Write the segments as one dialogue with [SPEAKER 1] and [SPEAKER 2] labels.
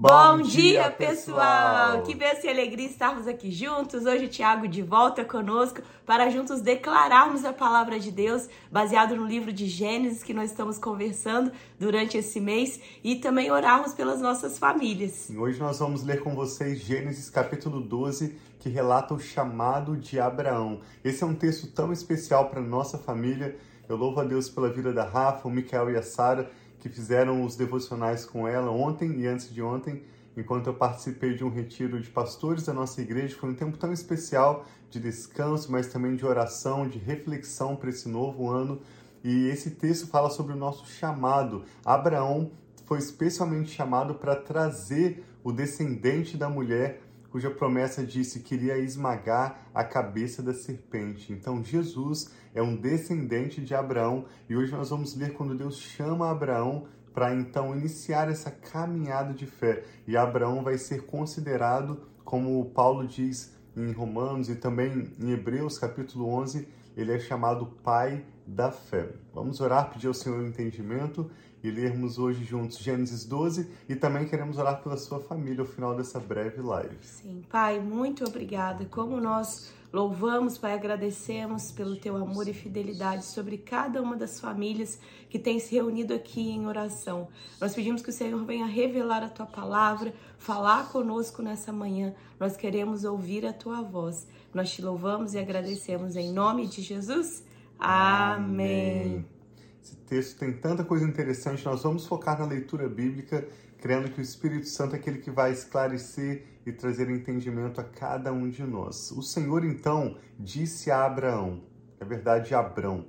[SPEAKER 1] Bom, dia, pessoal! Que bênção e alegria estarmos aqui juntos. Hoje o Tiago de volta conosco para juntos declararmos a palavra de Deus, baseado no livro de Gênesis que nós estamos conversando durante esse mês e também orarmos pelas nossas famílias.
[SPEAKER 2] Hoje nós vamos ler com vocês Gênesis capítulo 12, que relata o chamado de Abraão. Esse é um texto tão especial para nossa família. Eu louvo a Deus pela vida da Rafa, o Micael e a Sara que fizeram os devocionais com ela ontem e antes de ontem, enquanto eu participei de um retiro de pastores da nossa igreja. Foi um tempo tão especial de descanso, mas também de oração, de reflexão para esse novo ano. E esse texto fala sobre o nosso chamado. Abraão foi especialmente chamado para trazer o descendente da mulher cuja promessa disse que iria esmagar a cabeça da serpente. Então Jesus é um descendente de Abraão e hoje nós vamos ler quando Deus chama Abraão para então iniciar essa caminhada de fé. E Abraão vai ser considerado, como Paulo diz em Romanos e também em Hebreus capítulo 11, ele é chamado pai da fé. Vamos orar, pedir ao Senhor entendimento e lermos hoje juntos Gênesis 12 e também queremos orar pela sua família ao final dessa breve live.
[SPEAKER 1] Sim, Pai, muito obrigada. Como nós louvamos, Pai, agradecemos pelo teu amor e fidelidade sobre cada uma das famílias que tem se reunido aqui em oração. Nós pedimos que o Senhor venha revelar a tua palavra, falar conosco nessa manhã. Nós queremos ouvir a tua voz. Nós te louvamos e agradecemos em nome de Jesus. Amém. Amém.
[SPEAKER 2] Esse texto tem tanta coisa interessante. Nós vamos focar na leitura bíblica, crendo que o Espírito Santo é aquele que vai esclarecer e trazer entendimento a cada um de nós. O Senhor então disse a Abraão, é verdade, Abrão,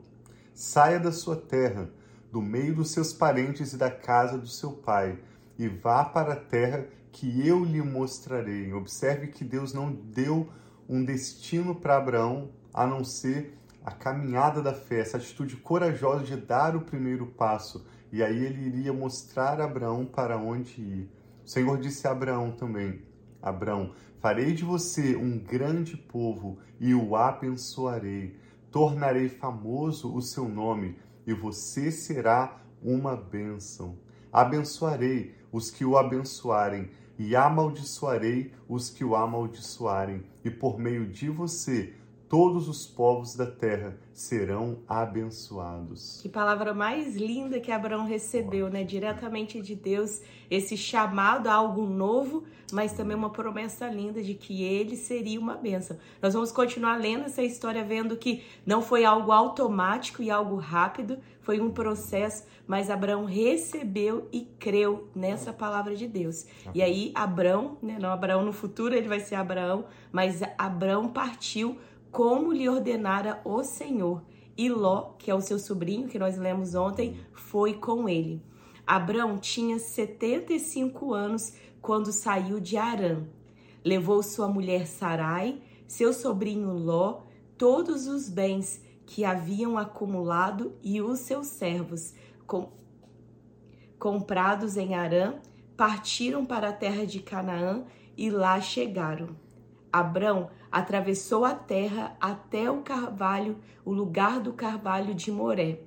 [SPEAKER 2] saia da sua terra, do meio dos seus parentes e da casa do seu pai, e vá para a terra que eu lhe mostrarei. Observe que Deus não deu um destino para Abraão a não ser a caminhada da fé, essa atitude corajosa de dar o primeiro passo. E aí ele iria mostrar a Abraão para onde ir. O Senhor disse a Abraão também: Abraão, farei de você um grande povo e o abençoarei. Tornarei famoso o seu nome e você será uma bênção. Abençoarei os que o abençoarem e amaldiçoarei os que o amaldiçoarem, e por meio de você todos os povos da terra serão abençoados.
[SPEAKER 1] Que palavra mais linda que Abraão recebeu, né? Diretamente de Deus, esse chamado a algo novo, mas também uma promessa linda de que ele seria uma bênção. Nós vamos continuar lendo essa história, vendo que não foi algo automático e algo rápido, foi um processo, mas Abraão recebeu e creu nessa palavra de Deus. E aí, Abraão, né? Não Abraão no futuro, ele vai ser Abraão, mas Abraão partiu como lhe ordenara o Senhor. E Ló, que é o seu sobrinho, que nós lemos ontem, foi com ele. Abrão tinha 75 anos quando saiu de Arã. Levou sua mulher Sarai, seu sobrinho Ló, todos os bens que haviam acumulado e os seus servos, com... comprados em Arã, partiram para a terra de Canaã e lá chegaram. Abrão atravessou a terra até o carvalho, o lugar do carvalho de Moré,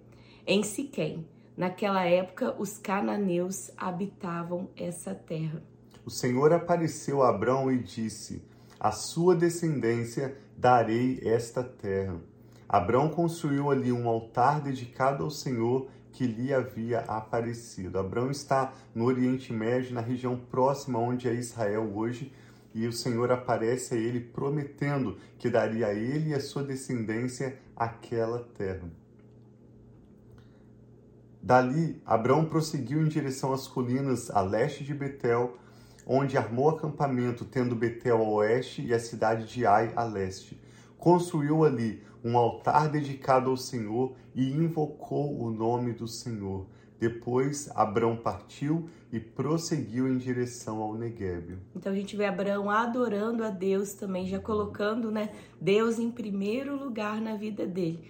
[SPEAKER 1] em Siquém. Naquela época, os cananeus habitavam essa terra.
[SPEAKER 2] O Senhor apareceu a Abrão e disse: A sua descendência darei esta terra. Abrão construiu ali um altar dedicado ao Senhor que lhe havia aparecido. Abrão está no Oriente Médio, na região próxima onde é Israel hoje, e o Senhor aparece a ele prometendo que daria a ele e a sua descendência aquela terra. Dali, Abraão prosseguiu em direção às colinas a leste de Betel, onde armou acampamento, tendo Betel a oeste e a cidade de Ai a leste. Construiu ali um altar dedicado ao Senhor e invocou o nome do Senhor. Depois, Abrão partiu e prosseguiu em direção ao Negueb.
[SPEAKER 1] Então a gente vê Abraão adorando a Deus também, já colocando, né, Deus em primeiro lugar na vida dele.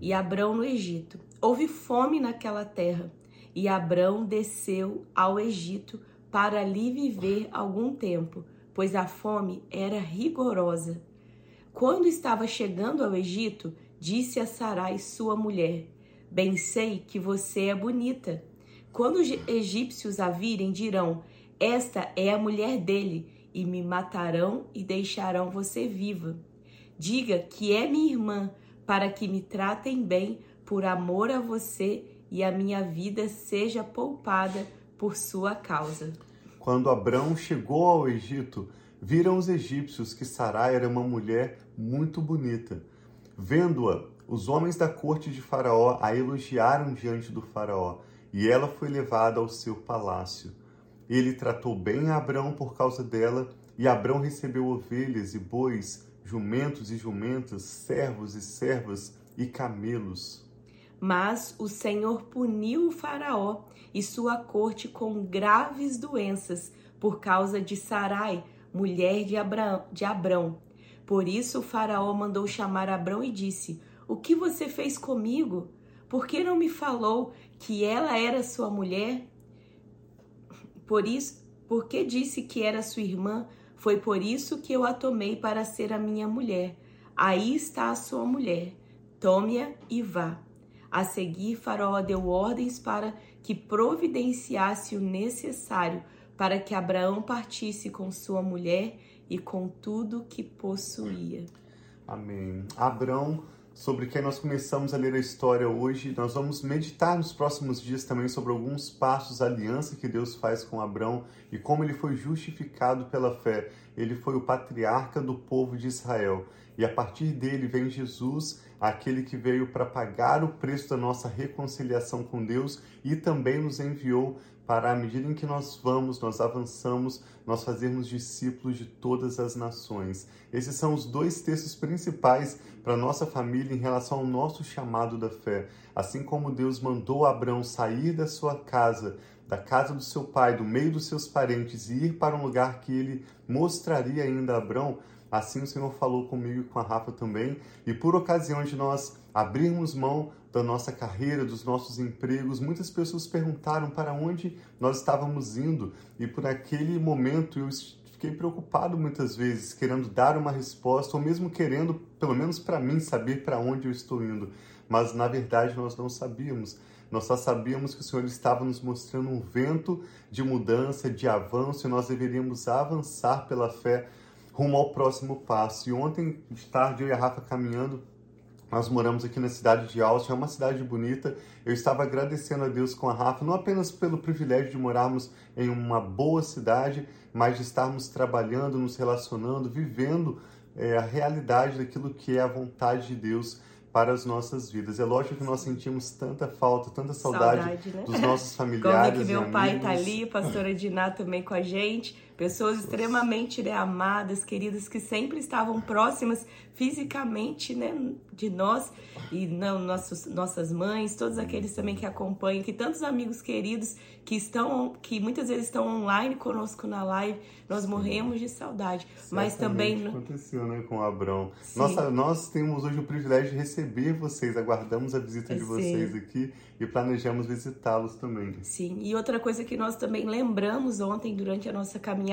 [SPEAKER 1] E Abrão no Egito. Houve fome naquela terra, e Abrão desceu ao Egito para ali viver algum tempo, pois a fome era rigorosa. Quando estava chegando ao Egito, disse a Sarai, sua mulher: Bem sei que você é bonita. Quando os egípcios a virem, dirão: Esta é a mulher dele, e me matarão e deixarão você viva. Diga que é minha irmã, para que me tratem bem por amor a você e a minha vida seja poupada por sua causa.
[SPEAKER 2] Quando Abrão chegou ao Egito, viram os egípcios que Sarai era uma mulher muito bonita. Vendo-a, os homens da corte de Faraó a elogiaram diante do Faraó, e ela foi levada ao seu palácio. Ele tratou bem a Abrão por causa dela, e Abrão recebeu ovelhas e bois, jumentos e jumentas, servos e servas e camelos.
[SPEAKER 1] Mas o Senhor puniu o Faraó e sua corte com graves doenças por causa de Sarai, mulher de Abraão, de Abrão. Por isso o Faraó mandou chamar Abrão e disse: O que você fez comigo? Por que não me falou que ela era sua mulher? Por isso, porque disse que era sua irmã, foi por isso que eu a tomei para ser a minha mulher. Aí está a sua mulher. Tome-a e vá. A seguir, Faraó deu ordens para que providenciasse o necessário para que Abraão partisse com sua mulher e com tudo que possuía.
[SPEAKER 2] Amém. Abraão sobre quem nós começamos a ler a história hoje. Nós vamos meditar nos próximos dias também sobre alguns passos, a aliança que Deus faz com Abraão e como ele foi justificado pela fé. Ele foi o patriarca do povo de Israel. E a partir dele vem Jesus, aquele que veio para pagar o preço da nossa reconciliação com Deus e também nos enviou para, à medida em que nós vamos, nós avançamos, nós fazermos discípulos de todas as nações. Esses são os dois textos principais para nossa família em relação ao nosso chamado da fé. Assim como Deus mandou Abraão sair da sua casa, da casa do seu pai, do meio dos seus parentes e ir para um lugar que ele mostraria ainda a Abraão, Assim o Senhor falou comigo e com a Rafa também, e por ocasião de nós abrirmos mão da nossa carreira, dos nossos empregos, muitas pessoas perguntaram para onde nós estávamos indo, e por aquele momento eu fiquei preocupado muitas vezes, querendo dar uma resposta, ou mesmo querendo, pelo menos para mim, saber para onde eu estou indo. Mas na verdade nós não sabíamos. Nós só sabíamos que o Senhor estava nos mostrando um vento de mudança, de avanço, e nós deveríamos avançar pela fé rumo ao próximo passo. E ontem de tarde eu e a Rafa caminhando, nós moramos aqui na cidade de Austin, é uma cidade bonita. Eu estava agradecendo a Deus com a Rafa, não apenas pelo privilégio de morarmos em uma boa cidade, mas de estarmos trabalhando, nos relacionando, vivendo é, a realidade daquilo que é a vontade de Deus para as nossas vidas. É lógico que nós sentimos tanta falta, tanta saudade, saudade né? dos nossos familiares.
[SPEAKER 1] Como é que meu pai está ali, pastora Diná também com a gente. Pessoas extremamente né, amadas, queridas, que sempre estavam próximas fisicamente né, de nós e não, nossos, nossas mães, todos aqueles também que acompanham, que tantos amigos queridos que estão, que muitas vezes estão online conosco na live, nós morremos de saudade. Certamente mas também
[SPEAKER 2] aconteceu, né, com o Abrão. Nossa, nós temos hoje o privilégio de receber vocês, aguardamos a visita de vocês Sim. aqui e planejamos visitá-los também.
[SPEAKER 1] Sim. E outra coisa que nós também lembramos ontem durante a nossa caminhada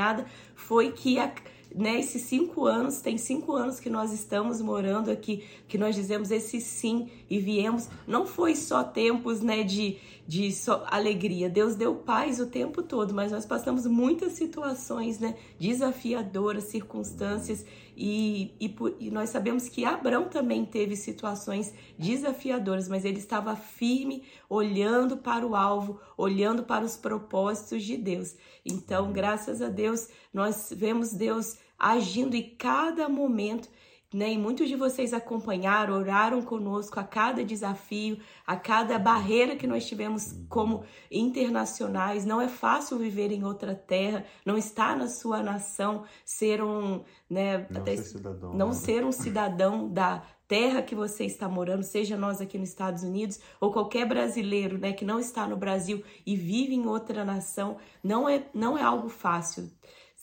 [SPEAKER 1] foi que a né, esses cinco anos, tem cinco anos que nós estamos morando aqui, que nós dizemos esse sim e viemos. Não foi só tempos né, de, de só alegria. Deus deu paz o tempo todo, mas nós passamos muitas situações né, desafiadoras, circunstâncias, e, e, e nós sabemos que Abraão também teve situações desafiadoras, mas ele estava firme, olhando para o alvo, olhando para os propósitos de Deus. Então, graças a Deus, nós vemos Deus agindo em cada momento né? E muitos de vocês acompanharam, oraram conosco a cada desafio, a cada barreira que nós tivemos como internacionais. Não é fácil viver em outra terra, não está na sua nação ser um, né,
[SPEAKER 2] não, até, ser, cidadão,
[SPEAKER 1] não né? ser um cidadão da terra que você está morando, seja nós aqui nos Estados Unidos ou qualquer brasileiro, né, que não está no Brasil e vive em outra nação, não é não é algo fácil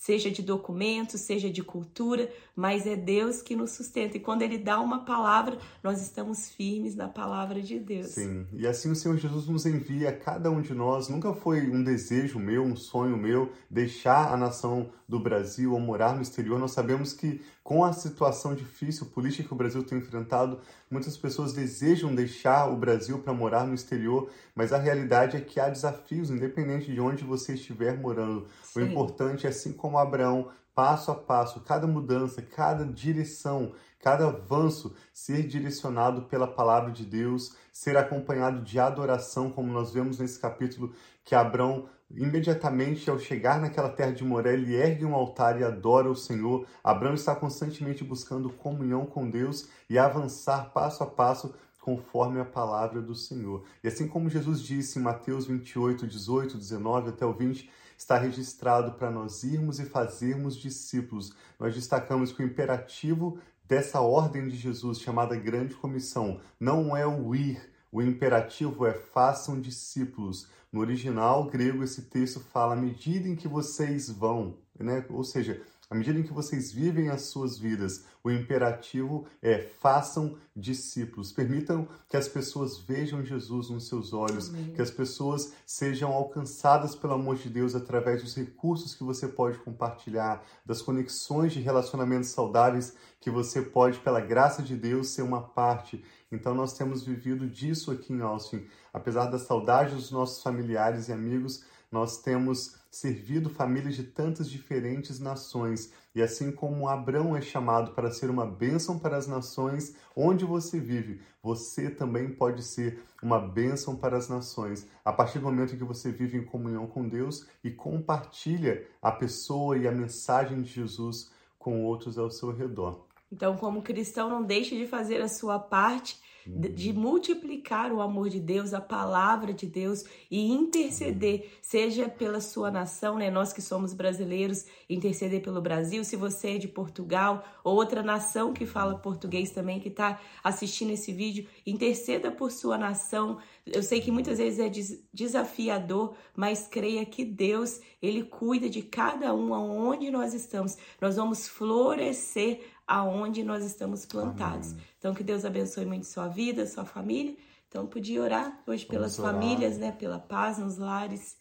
[SPEAKER 1] seja de documentos, seja de cultura, mas é Deus que nos sustenta. E quando Ele dá uma palavra, nós estamos firmes na palavra de Deus.
[SPEAKER 2] Sim, e assim o Senhor Jesus nos envia a cada um de nós. Nunca foi um desejo meu, um sonho meu, deixar a nação do Brasil ou morar no exterior. Nós sabemos que Com a situação difícil política que o Brasil tem enfrentado, muitas pessoas desejam deixar o Brasil para morar no exterior, mas a realidade é que há desafios, independente de onde você estiver morando. Sim. O importante é, assim como Abraão, passo a passo, cada mudança, cada direção, cada avanço ser direcionado pela palavra de Deus, ser acompanhado de adoração, como nós vemos nesse capítulo que Abraão imediatamente ao chegar naquela terra de Moré, ele ergue um altar e adora o Senhor. Abraão está constantemente buscando comunhão com Deus e avançar passo a passo conforme a palavra do Senhor. E assim como Jesus disse em Mateus 28, 18, 19 até o 20, está registrado para nós irmos e fazermos discípulos. Nós destacamos que o imperativo dessa ordem de Jesus, chamada Grande Comissão, não é o ir, o imperativo é façam discípulos. No original grego, esse texto fala à medida em que vocês vão, né? ou seja, à medida em que vocês vivem as suas vidas, o imperativo é façam discípulos. Permitam que as pessoas vejam Jesus nos seus olhos, Amém. que as pessoas sejam alcançadas pelo amor de Deus através dos recursos que você pode compartilhar, das conexões de relacionamentos saudáveis que você pode, pela graça de Deus, ser uma parte. Então nós temos vivido disso aqui em Austin. Apesar da saudade dos nossos familiares e amigos, nós temos servido famílias de tantas diferentes nações. E assim como Abraão é chamado para ser uma bênção para as nações onde você vive, você também pode ser uma bênção para as nações. A partir do momento que você vive em comunhão com Deus e compartilha a pessoa e a mensagem de Jesus com outros ao seu redor.
[SPEAKER 1] Então, como cristão, não deixe de fazer a sua parte de multiplicar o amor de Deus, a palavra de Deus e interceder, seja pela sua nação, né? Nós que somos brasileiros, interceder pelo Brasil. Se você é de Portugal ou outra nação que fala português também, que está assistindo esse vídeo, interceda por sua nação. Eu sei que muitas vezes é desafiador, mas creia que Deus, Ele cuida de cada um aonde nós estamos. Nós vamos florescer aonde nós estamos plantados. Amém. Então, que Deus abençoe muito sua vida, sua família. Então, podia orar hoje pelas famílias, né? Pela paz nos lares.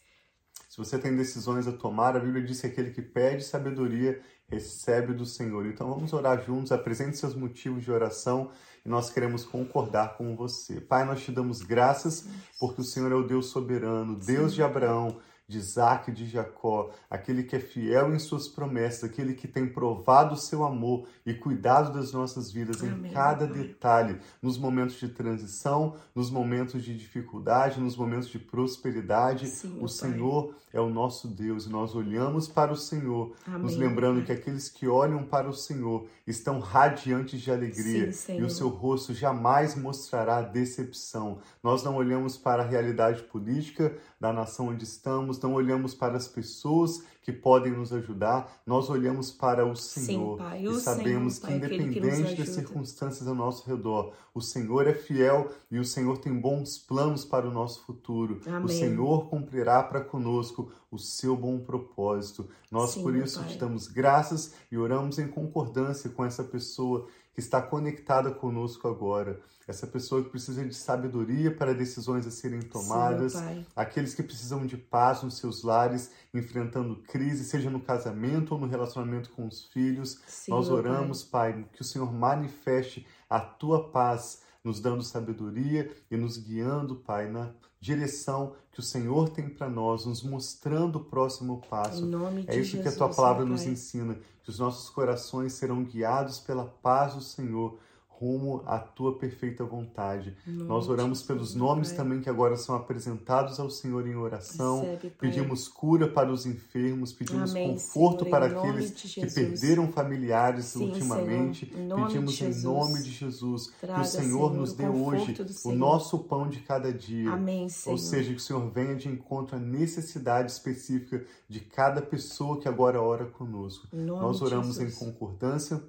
[SPEAKER 2] Se você tem decisões a tomar, a Bíblia diz que aquele que pede sabedoria recebe do Senhor. Então vamos orar juntos, apresente seus motivos de oração e nós queremos concordar com você. Pai, nós te damos graças porque o Senhor é o Deus soberano, Deus de Abraão, de Isaac e de Jacó, aquele que é fiel em suas promessas, aquele que tem provado o seu amor e cuidado das nossas vidas Amém. em cada detalhe, nos momentos de transição, nos momentos de dificuldade, nos momentos de prosperidade. Sim, o Senhor é o nosso Deus e nós olhamos para o Senhor, Amém. nos lembrando que aqueles que olham para o Senhor estão radiantes de alegria Sim, e o seu rosto jamais mostrará decepção. Nós não olhamos para a realidade política da nação onde estamos, não olhamos para as pessoas que podem nos ajudar, nós olhamos para o Senhor Sim, pai, e sabemos Senhor, que, independente das circunstâncias ao nosso redor, o Senhor é fiel e o Senhor tem bons planos para o nosso futuro. Amém. O Senhor cumprirá para conosco o seu bom propósito. Nós, Sim, por isso, te damos graças e oramos em concordância com essa pessoa que está conectada conosco agora. Essa pessoa que precisa de sabedoria para decisões a serem tomadas, Sim, aqueles que precisam de paz nos seus lares, enfrentando crise, seja no casamento ou no relacionamento com os filhos. Sim, Nós oramos, pai. pai, que o Senhor manifeste a tua paz, nos dando sabedoria e nos guiando, Pai, na direção que o Senhor tem para nós, nos mostrando o próximo passo. é isso Jesus, que a tua palavra nos ensina, que os nossos corações serão guiados pela paz do Senhor rumo à tua perfeita vontade. Nós oramos pelos nomes pai. também que agora são apresentados ao Senhor em oração. Recebe, pedimos cura para os enfermos, pedimos Amém, conforto Senhor, para aqueles que perderam familiares Sim, ultimamente. Em pedimos em nome de Jesus Traga, que o Senhor, Senhor nos dê hoje o nosso pão de cada dia. Amém, Ou seja, que o Senhor venha de encontro à necessidade específica de cada pessoa que agora ora conosco. Nós oramos em concordância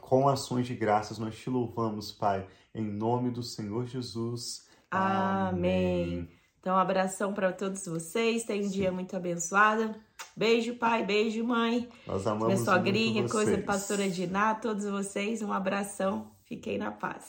[SPEAKER 2] com ações de graças, nós te louvamos, Pai, em nome do Senhor Jesus.
[SPEAKER 1] Amém. Amém. Então, um abração para todos vocês. Tenha um Sim. dia muito abençoado. Beijo, pai. Beijo, mãe.
[SPEAKER 2] Nós amamos Minha
[SPEAKER 1] sogrinha, coisa pastora Diná, todos vocês. Um abração. Fiquem na paz.